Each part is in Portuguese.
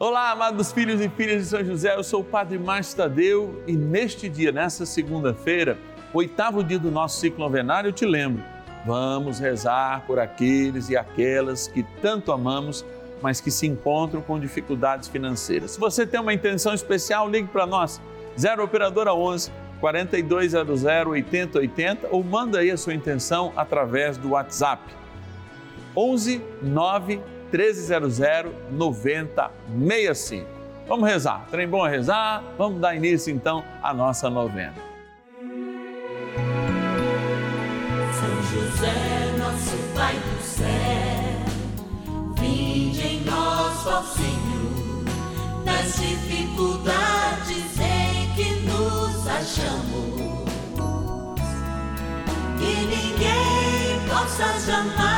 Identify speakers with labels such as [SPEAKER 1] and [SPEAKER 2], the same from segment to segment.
[SPEAKER 1] Olá, amados filhos e filhas de São José, eu sou o Padre Márcio Tadeu e neste dia, nessa segunda-feira, oitavo dia do nosso ciclo novenário, eu te lembro, vamos rezar por aqueles e aquelas que tanto amamos, mas que se encontram com dificuldades financeiras. Se você tem uma intenção especial, ligue para nós, 0 Operadora 11 4200 8080 ou manda aí a sua intenção através do WhatsApp 11 9 1300 9065. Vamos rezar, trem bom a rezar, vamos dar início então à nossa novena.
[SPEAKER 2] São José, nosso Pai do céu, vinde em nós, ó Senhor, nas dificuldades em que nos achamos. Que ninguém possa jamais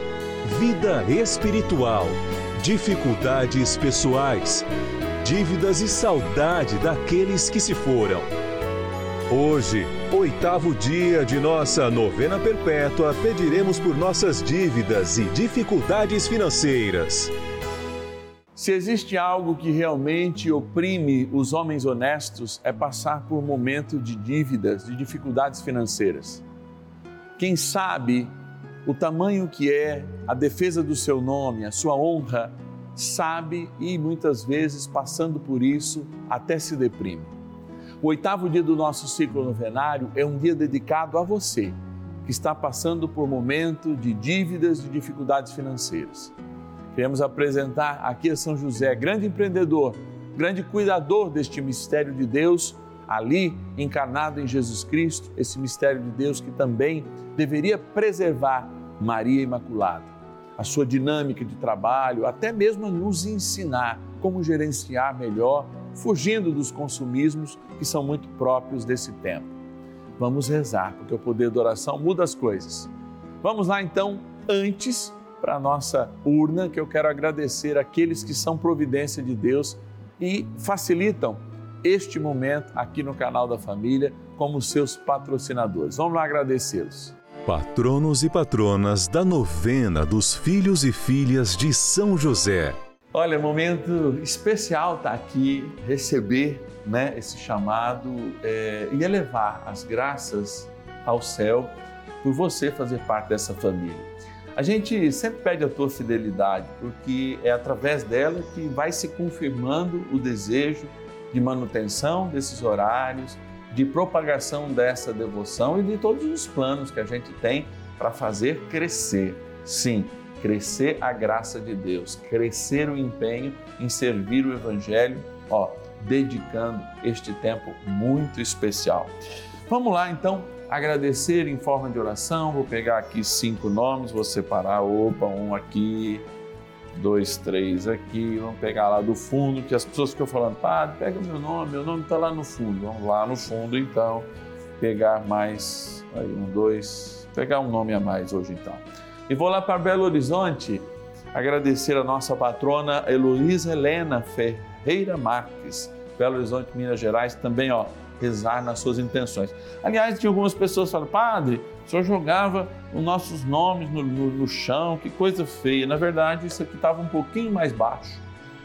[SPEAKER 3] vida espiritual, dificuldades pessoais, dívidas e saudade daqueles que se foram. Hoje, oitavo dia de nossa novena perpétua, pediremos por nossas dívidas e dificuldades financeiras.
[SPEAKER 1] Se existe algo que realmente oprime os homens honestos, é passar por momento de dívidas, de dificuldades financeiras. Quem sabe o tamanho que é a defesa do seu nome, a sua honra, sabe e muitas vezes, passando por isso, até se deprime. O oitavo dia do nosso ciclo novenário é um dia dedicado a você, que está passando por momento de dívidas e dificuldades financeiras. Queremos apresentar aqui a São José, grande empreendedor, grande cuidador deste mistério de Deus, ali encarnado em Jesus Cristo, esse mistério de Deus que também deveria preservar Maria Imaculada, a sua dinâmica de trabalho, até mesmo nos ensinar como gerenciar melhor, fugindo dos consumismos que são muito próprios desse tempo. Vamos rezar, porque o poder da oração muda as coisas. Vamos lá então, antes, para a nossa urna, que eu quero agradecer aqueles que são providência de Deus e facilitam este momento aqui no canal da família como seus patrocinadores. Vamos lá agradecê-los.
[SPEAKER 3] Patronos e patronas da novena dos filhos e filhas de São José.
[SPEAKER 1] Olha, momento especial estar tá aqui, receber né, esse chamado é, e elevar as graças ao céu por você fazer parte dessa família. A gente sempre pede a tua fidelidade, porque é através dela que vai se confirmando o desejo de manutenção desses horários, de propagação dessa devoção e de todos os planos que a gente tem para fazer crescer. Sim, crescer a graça de Deus, crescer o empenho em servir o Evangelho, ó, dedicando este tempo muito especial. Vamos lá então agradecer em forma de oração. Vou pegar aqui cinco nomes, vou separar, opa, um aqui, dois, três aqui, vamos pegar lá do fundo, que as pessoas ficam falando, padre, pega meu nome, meu nome está lá no fundo. Vamos lá no fundo então, pegar mais, aí um, dois, pegar um nome a mais hoje então. E vou lá para Belo Horizonte agradecer a nossa patrona Heloísa Helena Ferreira Marques, Belo Horizonte, Minas Gerais, também ó, rezar nas suas intenções. Aliás, tinha algumas pessoas falam, padre, senhor jogava os nossos nomes no, no, no chão, que coisa feia. Na verdade, isso aqui estava um pouquinho mais baixo.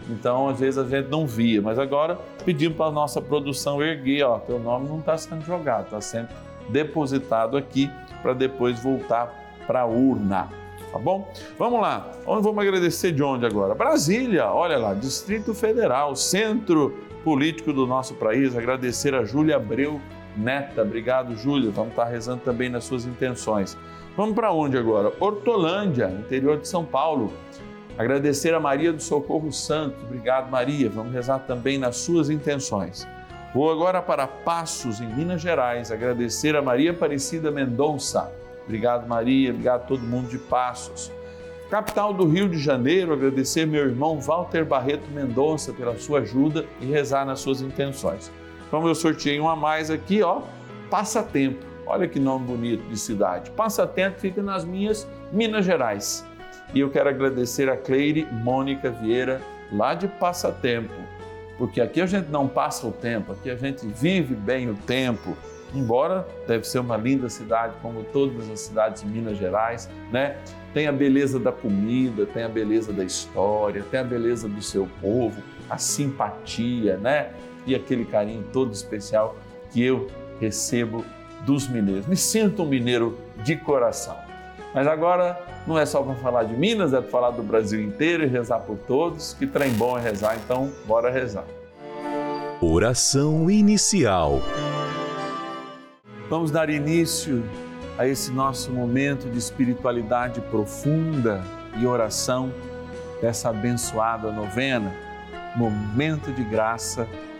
[SPEAKER 1] Então, às vezes a gente não via, mas agora pedimos para a nossa produção erguer, ó, teu nome não está sendo jogado, está sendo depositado aqui para depois voltar para a urna. tá bom? Vamos lá. Onde vamos agradecer de onde agora? Brasília, olha lá, Distrito Federal, centro político do nosso país. Agradecer a Júlia Abreu Neta. Obrigado, Júlia. Vamos estar rezando também nas suas intenções. Vamos para onde agora? Hortolândia, interior de São Paulo. Agradecer a Maria do Socorro Santo. Obrigado, Maria. Vamos rezar também nas suas intenções. Vou agora para Passos, em Minas Gerais, agradecer a Maria Aparecida Mendonça. Obrigado, Maria. Obrigado a todo mundo de Passos. Capital do Rio de Janeiro, agradecer meu irmão Walter Barreto Mendonça pela sua ajuda e rezar nas suas intenções. Como eu sorteei um a mais aqui, ó, Passatempo. Olha que nome bonito de cidade. Passatempo fica nas minhas Minas Gerais. E eu quero agradecer a Cleire Mônica Vieira, lá de Passatempo porque aqui a gente não passa o tempo, aqui a gente vive bem o tempo. Embora deve ser uma linda cidade, como todas as cidades de Minas Gerais, né? Tem a beleza da comida, tem a beleza da história, tem a beleza do seu povo, a simpatia, né? E aquele carinho todo especial que eu recebo dos mineiros. Me sinto um mineiro de coração. Mas agora não é só para falar de Minas, é para falar do Brasil inteiro e rezar por todos. Que trem bom é rezar, então bora rezar.
[SPEAKER 3] Oração inicial.
[SPEAKER 1] Vamos dar início a esse nosso momento de espiritualidade profunda e oração dessa abençoada novena, Momento de Graça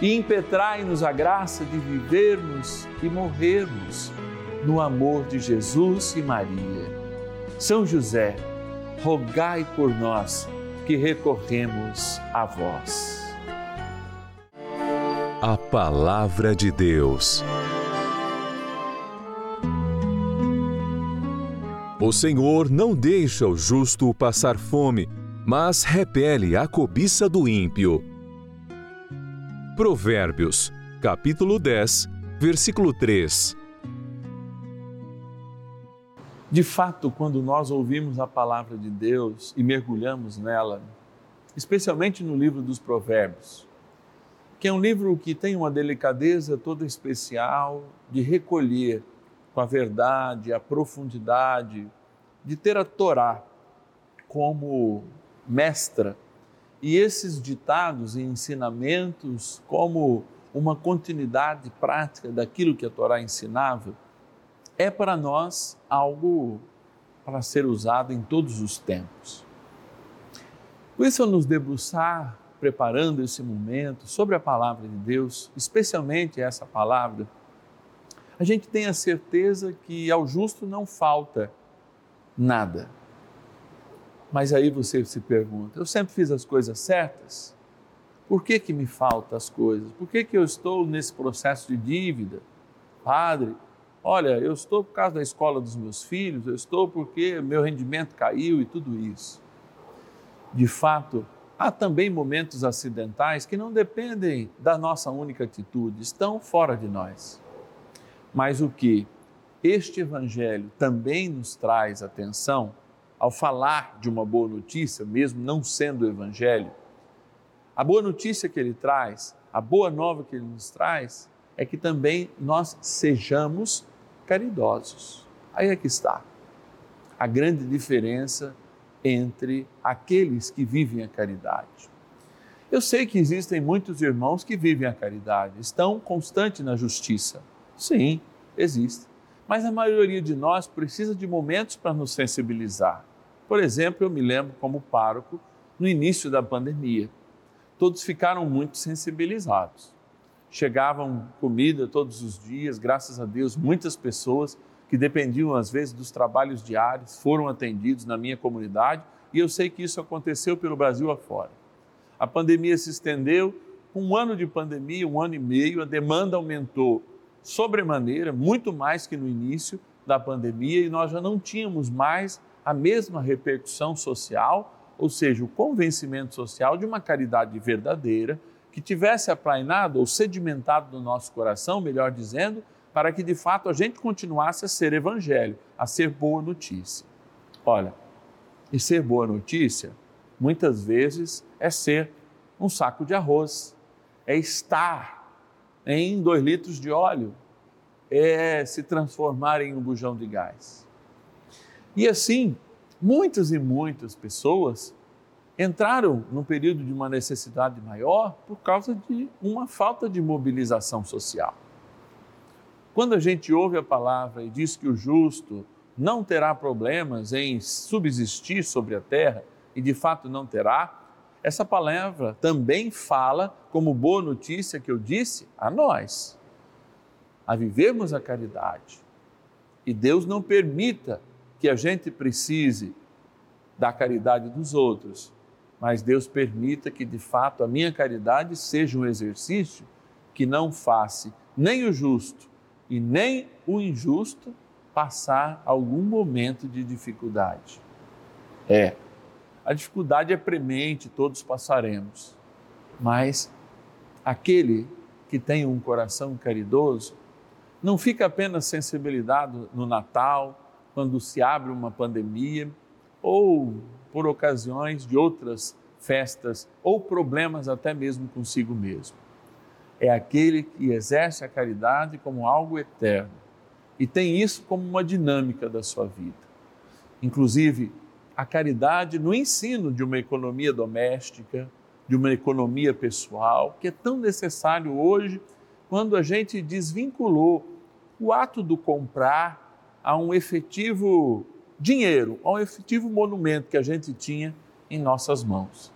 [SPEAKER 1] e impetrai-nos a graça de vivermos e morrermos no amor de Jesus e Maria. São José, rogai por nós que recorremos a vós.
[SPEAKER 3] A Palavra de Deus. O Senhor não deixa o justo passar fome, mas repele a cobiça do ímpio. Provérbios, capítulo 10, versículo 3.
[SPEAKER 1] De fato, quando nós ouvimos a palavra de Deus e mergulhamos nela, especialmente no livro dos Provérbios, que é um livro que tem uma delicadeza toda especial de recolher com a verdade, a profundidade, de ter a Torá como mestra e esses ditados e ensinamentos como uma continuidade prática daquilo que a Torá ensinava é para nós algo para ser usado em todos os tempos. Por isso, ao nos debruçar, preparando esse momento sobre a palavra de Deus, especialmente essa palavra, a gente tem a certeza que ao justo não falta nada. Mas aí você se pergunta: eu sempre fiz as coisas certas? Por que, que me faltam as coisas? Por que, que eu estou nesse processo de dívida? Padre, olha, eu estou por causa da escola dos meus filhos, eu estou porque meu rendimento caiu e tudo isso. De fato, há também momentos acidentais que não dependem da nossa única atitude, estão fora de nós. Mas o que este Evangelho também nos traz atenção ao falar de uma boa notícia, mesmo não sendo o Evangelho, a boa notícia que ele traz, a boa nova que ele nos traz, é que também nós sejamos caridosos. Aí é que está a grande diferença entre aqueles que vivem a caridade. Eu sei que existem muitos irmãos que vivem a caridade, estão constantes na justiça. Sim, existe. Mas a maioria de nós precisa de momentos para nos sensibilizar. Por exemplo, eu me lembro como pároco no início da pandemia. Todos ficaram muito sensibilizados chegavam comida todos os dias, graças a Deus, muitas pessoas que dependiam às vezes dos trabalhos diários foram atendidos na minha comunidade e eu sei que isso aconteceu pelo Brasil afora. A pandemia se estendeu, um ano de pandemia, um ano e meio, a demanda aumentou sobremaneira, muito mais que no início da pandemia e nós já não tínhamos mais a mesma repercussão social, ou seja, o convencimento social de uma caridade verdadeira que tivesse aplainado ou sedimentado no nosso coração, melhor dizendo, para que de fato a gente continuasse a ser evangelho, a ser boa notícia. Olha, e ser boa notícia, muitas vezes, é ser um saco de arroz, é estar em dois litros de óleo, é se transformar em um bujão de gás. E assim, muitas e muitas pessoas entraram num período de uma necessidade maior por causa de uma falta de mobilização social. Quando a gente ouve a palavra e diz que o justo não terá problemas em subsistir sobre a terra, e de fato não terá, essa palavra também fala, como boa notícia que eu disse, a nós, a vivermos a caridade. E Deus não permita que a gente precise da caridade dos outros, mas Deus permita que de fato a minha caridade seja um exercício que não faça nem o justo e nem o injusto passar algum momento de dificuldade. É, a dificuldade é premente, todos passaremos, mas aquele que tem um coração caridoso não fica apenas sensibilizado no Natal, quando se abre uma pandemia, ou por ocasiões de outras festas ou problemas até mesmo consigo mesmo. É aquele que exerce a caridade como algo eterno e tem isso como uma dinâmica da sua vida. Inclusive, a caridade no ensino de uma economia doméstica, de uma economia pessoal, que é tão necessário hoje quando a gente desvinculou o ato do comprar a um efetivo dinheiro, a um efetivo monumento que a gente tinha em nossas mãos.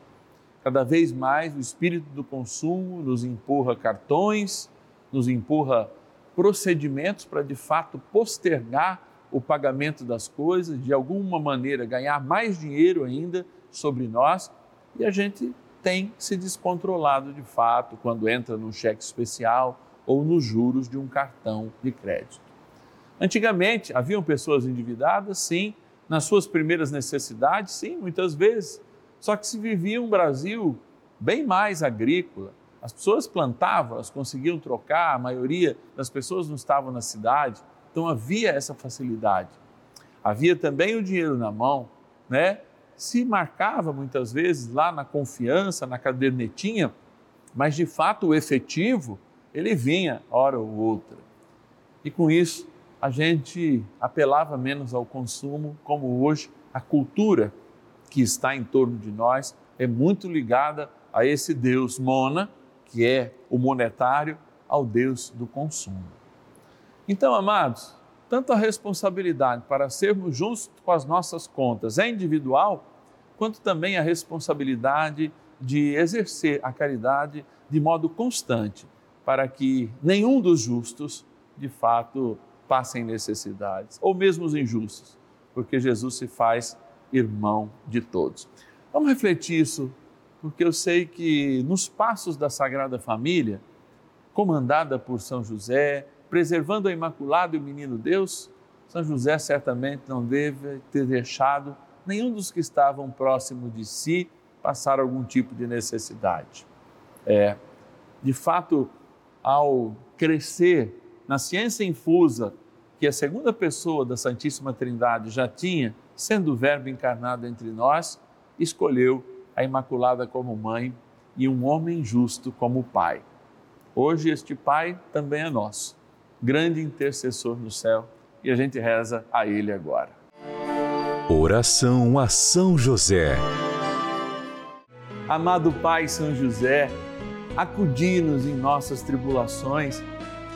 [SPEAKER 1] Cada vez mais o espírito do consumo nos empurra cartões, nos empurra procedimentos para de fato postergar o pagamento das coisas, de alguma maneira ganhar mais dinheiro ainda sobre nós, e a gente tem se descontrolado de fato quando entra num cheque especial ou nos juros de um cartão de crédito. Antigamente, haviam pessoas endividadas, sim, nas suas primeiras necessidades, sim, muitas vezes. Só que se vivia um Brasil bem mais agrícola. As pessoas plantavam, elas conseguiam trocar, a maioria das pessoas não estavam na cidade, então havia essa facilidade. Havia também o dinheiro na mão, né? Se marcava muitas vezes lá na confiança, na cadernetinha, mas de fato o efetivo, ele vinha hora ou outra. E com isso, a gente apelava menos ao consumo, como hoje a cultura que está em torno de nós é muito ligada a esse Deus mona, que é o monetário, ao Deus do consumo. Então, amados, tanto a responsabilidade para sermos justos com as nossas contas é individual, quanto também a responsabilidade de exercer a caridade de modo constante, para que nenhum dos justos, de fato, passem necessidades, ou mesmo os injustos, porque Jesus se faz irmão de todos. Vamos refletir isso, porque eu sei que nos passos da Sagrada Família, comandada por São José, preservando a Imaculada e o Menino Deus, São José certamente não deve ter deixado nenhum dos que estavam próximos de si passar algum tipo de necessidade. É, de fato, ao crescer na ciência infusa que a segunda pessoa da Santíssima Trindade já tinha, sendo o Verbo encarnado entre nós, escolheu a Imaculada como mãe e um homem justo como pai. Hoje este pai também é nosso, grande intercessor no céu, e a gente reza a ele agora.
[SPEAKER 3] Oração a São José.
[SPEAKER 1] Amado Pai São José, acudi-nos em nossas tribulações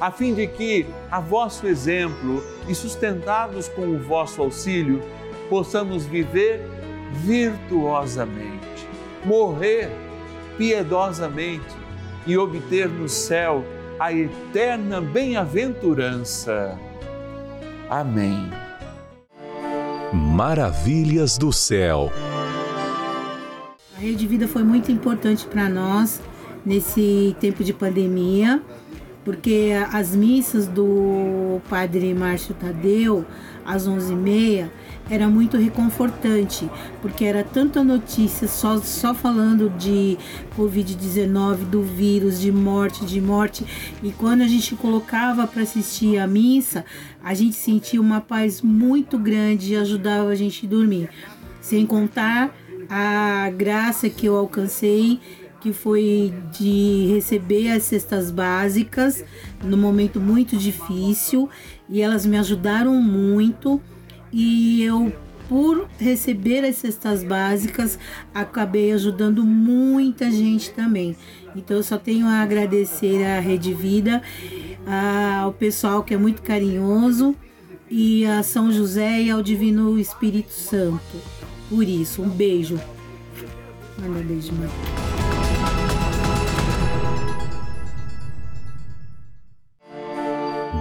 [SPEAKER 1] a fim de que, a vosso exemplo e sustentados com o vosso auxílio, possamos viver virtuosamente, morrer piedosamente e obter no céu a eterna bem-aventurança. Amém.
[SPEAKER 3] Maravilhas do céu.
[SPEAKER 4] A Rede Vida foi muito importante para nós nesse tempo de pandemia, porque as missas do Padre Márcio Tadeu às 11h30 era muito reconfortante, porque era tanta notícia só, só falando de Covid-19, do vírus, de morte, de morte. E quando a gente colocava para assistir a missa, a gente sentia uma paz muito grande e ajudava a gente a dormir. Sem contar a graça que eu alcancei que foi de receber as cestas básicas no momento muito difícil e elas me ajudaram muito e eu por receber as cestas básicas acabei ajudando muita gente também. Então eu só tenho a agradecer à Rede Vida, ao pessoal que é muito carinhoso e a São José e ao Divino Espírito Santo. Por isso, um beijo. Manda beijo, mãe.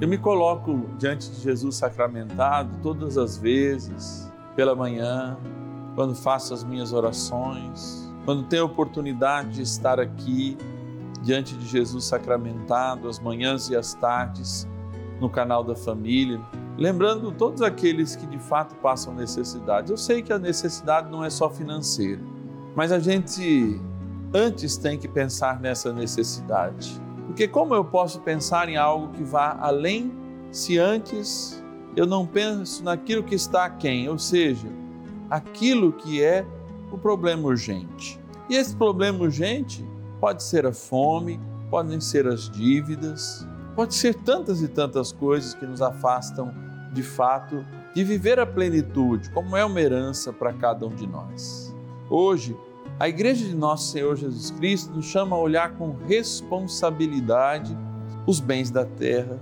[SPEAKER 1] Eu me coloco diante de Jesus sacramentado todas as vezes, pela manhã, quando faço as minhas orações, quando tenho a oportunidade de estar aqui diante de Jesus sacramentado, as manhãs e as tardes, no canal da família, lembrando todos aqueles que de fato passam necessidade. Eu sei que a necessidade não é só financeira, mas a gente antes tem que pensar nessa necessidade porque como eu posso pensar em algo que vá além se antes eu não penso naquilo que está aquém, ou seja, aquilo que é o problema urgente. E esse problema urgente pode ser a fome, podem ser as dívidas, pode ser tantas e tantas coisas que nos afastam de fato de viver a plenitude, como é uma herança para cada um de nós. Hoje, A igreja de nosso Senhor Jesus Cristo nos chama a olhar com responsabilidade os bens da terra.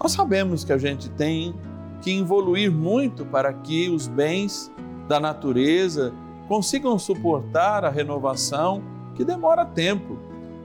[SPEAKER 1] Nós sabemos que a gente tem que evoluir muito para que os bens da natureza consigam suportar a renovação que demora tempo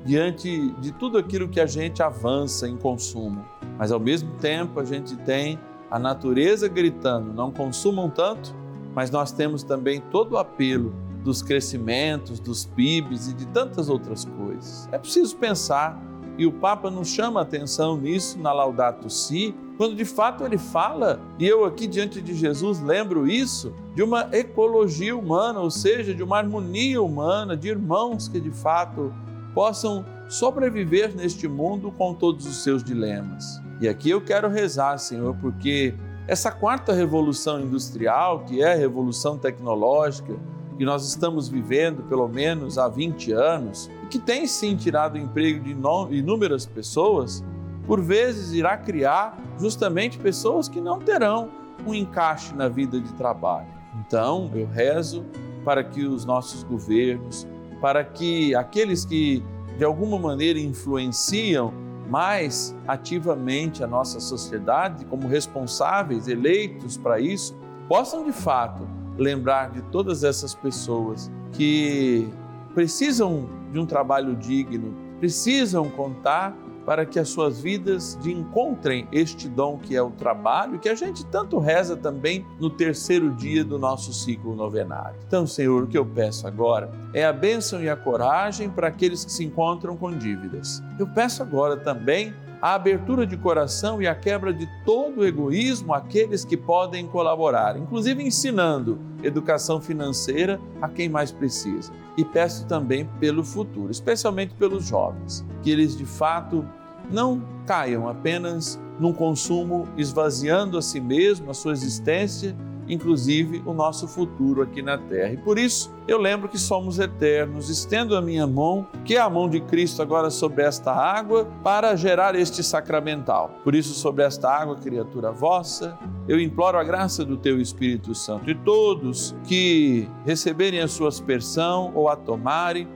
[SPEAKER 1] diante de tudo aquilo que a gente avança em consumo. Mas ao mesmo tempo a gente tem a natureza gritando: não consumam tanto, mas nós temos também todo o apelo dos crescimentos, dos PIBs e de tantas outras coisas. É preciso pensar, e o Papa nos chama a atenção nisso na Laudato Si, quando de fato ele fala, e eu aqui diante de Jesus lembro isso, de uma ecologia humana, ou seja, de uma harmonia humana, de irmãos que de fato possam sobreviver neste mundo com todos os seus dilemas. E aqui eu quero rezar, Senhor, porque essa quarta revolução industrial, que é a revolução tecnológica, que nós estamos vivendo pelo menos há 20 anos, e que tem sim tirado o emprego de inúmeras pessoas, por vezes irá criar justamente pessoas que não terão um encaixe na vida de trabalho. Então, eu rezo para que os nossos governos, para que aqueles que de alguma maneira influenciam mais ativamente a nossa sociedade, como responsáveis eleitos para isso, possam de fato lembrar de todas essas pessoas que precisam de um trabalho digno, precisam contar para que as suas vidas encontrem este dom que é o trabalho, que a gente tanto reza também no terceiro dia do nosso ciclo novenário. Então, Senhor, o que eu peço agora é a bênção e a coragem para aqueles que se encontram com dívidas. Eu peço agora também a abertura de coração e a quebra de todo o egoísmo àqueles que podem colaborar, inclusive ensinando educação financeira a quem mais precisa. E peço também pelo futuro, especialmente pelos jovens, que eles de fato não caiam apenas num consumo esvaziando a si mesmo, a sua existência inclusive o nosso futuro aqui na terra. E por isso eu lembro que somos eternos. Estendo a minha mão, que é a mão de Cristo agora sobre esta água, para gerar este sacramental. Por isso, sobre esta água, criatura vossa, eu imploro a graça do teu Espírito Santo. E todos que receberem a sua aspersão ou a tomarem,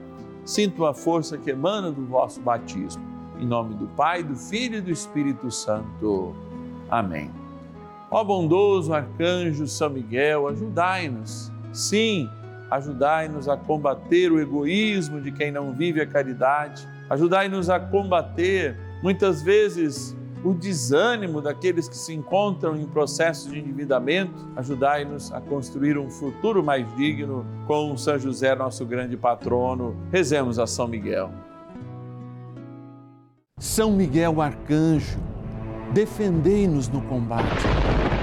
[SPEAKER 1] sintam a força que emana do vosso batismo. Em nome do Pai, do Filho e do Espírito Santo. Amém. Ó bondoso arcanjo São Miguel, ajudai-nos. Sim, ajudai-nos a combater o egoísmo de quem não vive a caridade. Ajudai-nos a combater, muitas vezes, o desânimo daqueles que se encontram em processo de endividamento. Ajudai-nos a construir um futuro mais digno com São José, nosso grande patrono. Rezemos a São Miguel. São Miguel, arcanjo, defendei-nos no combate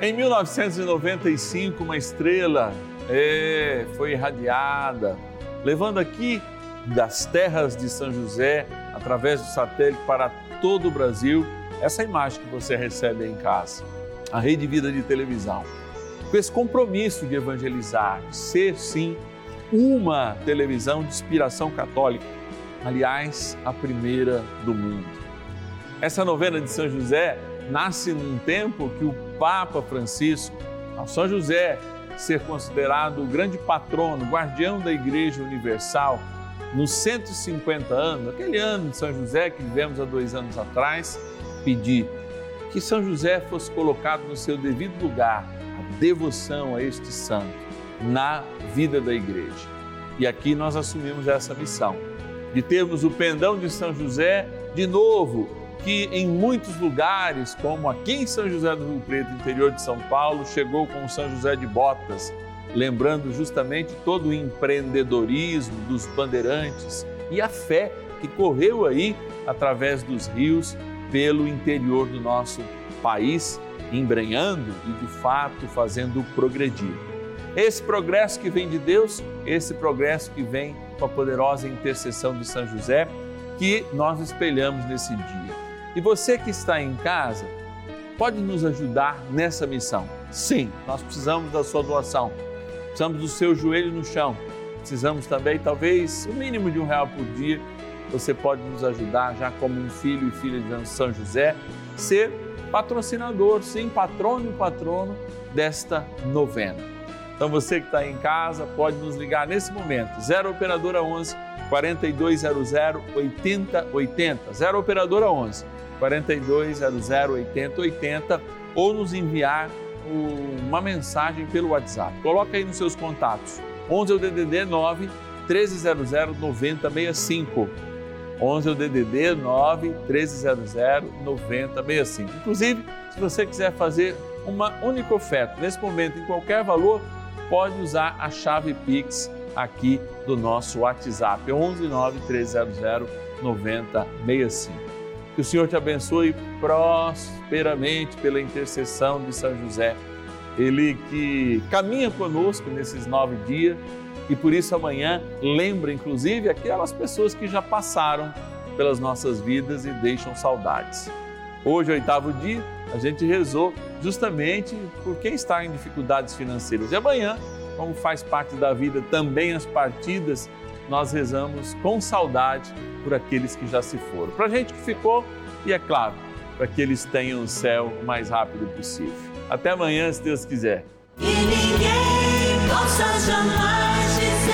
[SPEAKER 1] em 1995, uma estrela é, foi irradiada, levando aqui das terras de São José, através do satélite para todo o Brasil, essa imagem que você recebe em casa, a Rede Vida de Televisão. Com esse compromisso de evangelizar, de ser sim uma televisão de inspiração católica, aliás, a primeira do mundo. Essa novena de São José nasce num tempo que o Papa Francisco, ao São José ser considerado o grande patrono, guardião da Igreja Universal, nos 150 anos, aquele ano de São José que vivemos há dois anos atrás, pedir que São José fosse colocado no seu devido lugar, a devoção a este santo na vida da Igreja. E aqui nós assumimos essa missão, de termos o pendão de São José de novo que em muitos lugares, como aqui em São José do Rio Preto, interior de São Paulo, chegou com São José de Botas, lembrando justamente todo o empreendedorismo dos bandeirantes e a fé que correu aí através dos rios pelo interior do nosso país, embrenhando e de fato fazendo progredir. Esse progresso que vem de Deus, esse progresso que vem com a poderosa intercessão de São José, que nós espelhamos nesse dia. E você que está em casa, pode nos ajudar nessa missão. Sim, nós precisamos da sua doação, precisamos do seu joelho no chão, precisamos também, talvez, o mínimo de um real por dia. Você pode nos ajudar, já como um filho e filha de São José, ser patrocinador, sim, patrono e patrono desta novena. Então você que está em casa pode nos ligar nesse momento, 0 Operadora 11 4200 8080, 0 Operadora 11 4200 8080 ou nos enviar uma mensagem pelo WhatsApp. Coloca aí nos seus contatos, 11 é o DDD 9 1300 9065. 11 é o DDD 9 1300 9065. Inclusive, se você quiser fazer uma única oferta, nesse momento, em qualquer valor, pode usar a chave Pix aqui do nosso WhatsApp, 11 9 300 9065. Que o Senhor te abençoe prosperamente pela intercessão de São José. Ele que caminha conosco nesses nove dias e por isso amanhã lembra, inclusive, aquelas pessoas que já passaram pelas nossas vidas e deixam saudades. Hoje, oitavo dia, a gente rezou justamente por quem está em dificuldades financeiras. E amanhã, como faz parte da vida também as partidas, nós rezamos com saudade por aqueles que já se foram. Para a gente que ficou, e é claro, para que eles tenham o céu o mais rápido possível. Até amanhã, se Deus quiser.
[SPEAKER 2] Ninguém possa jamais dizer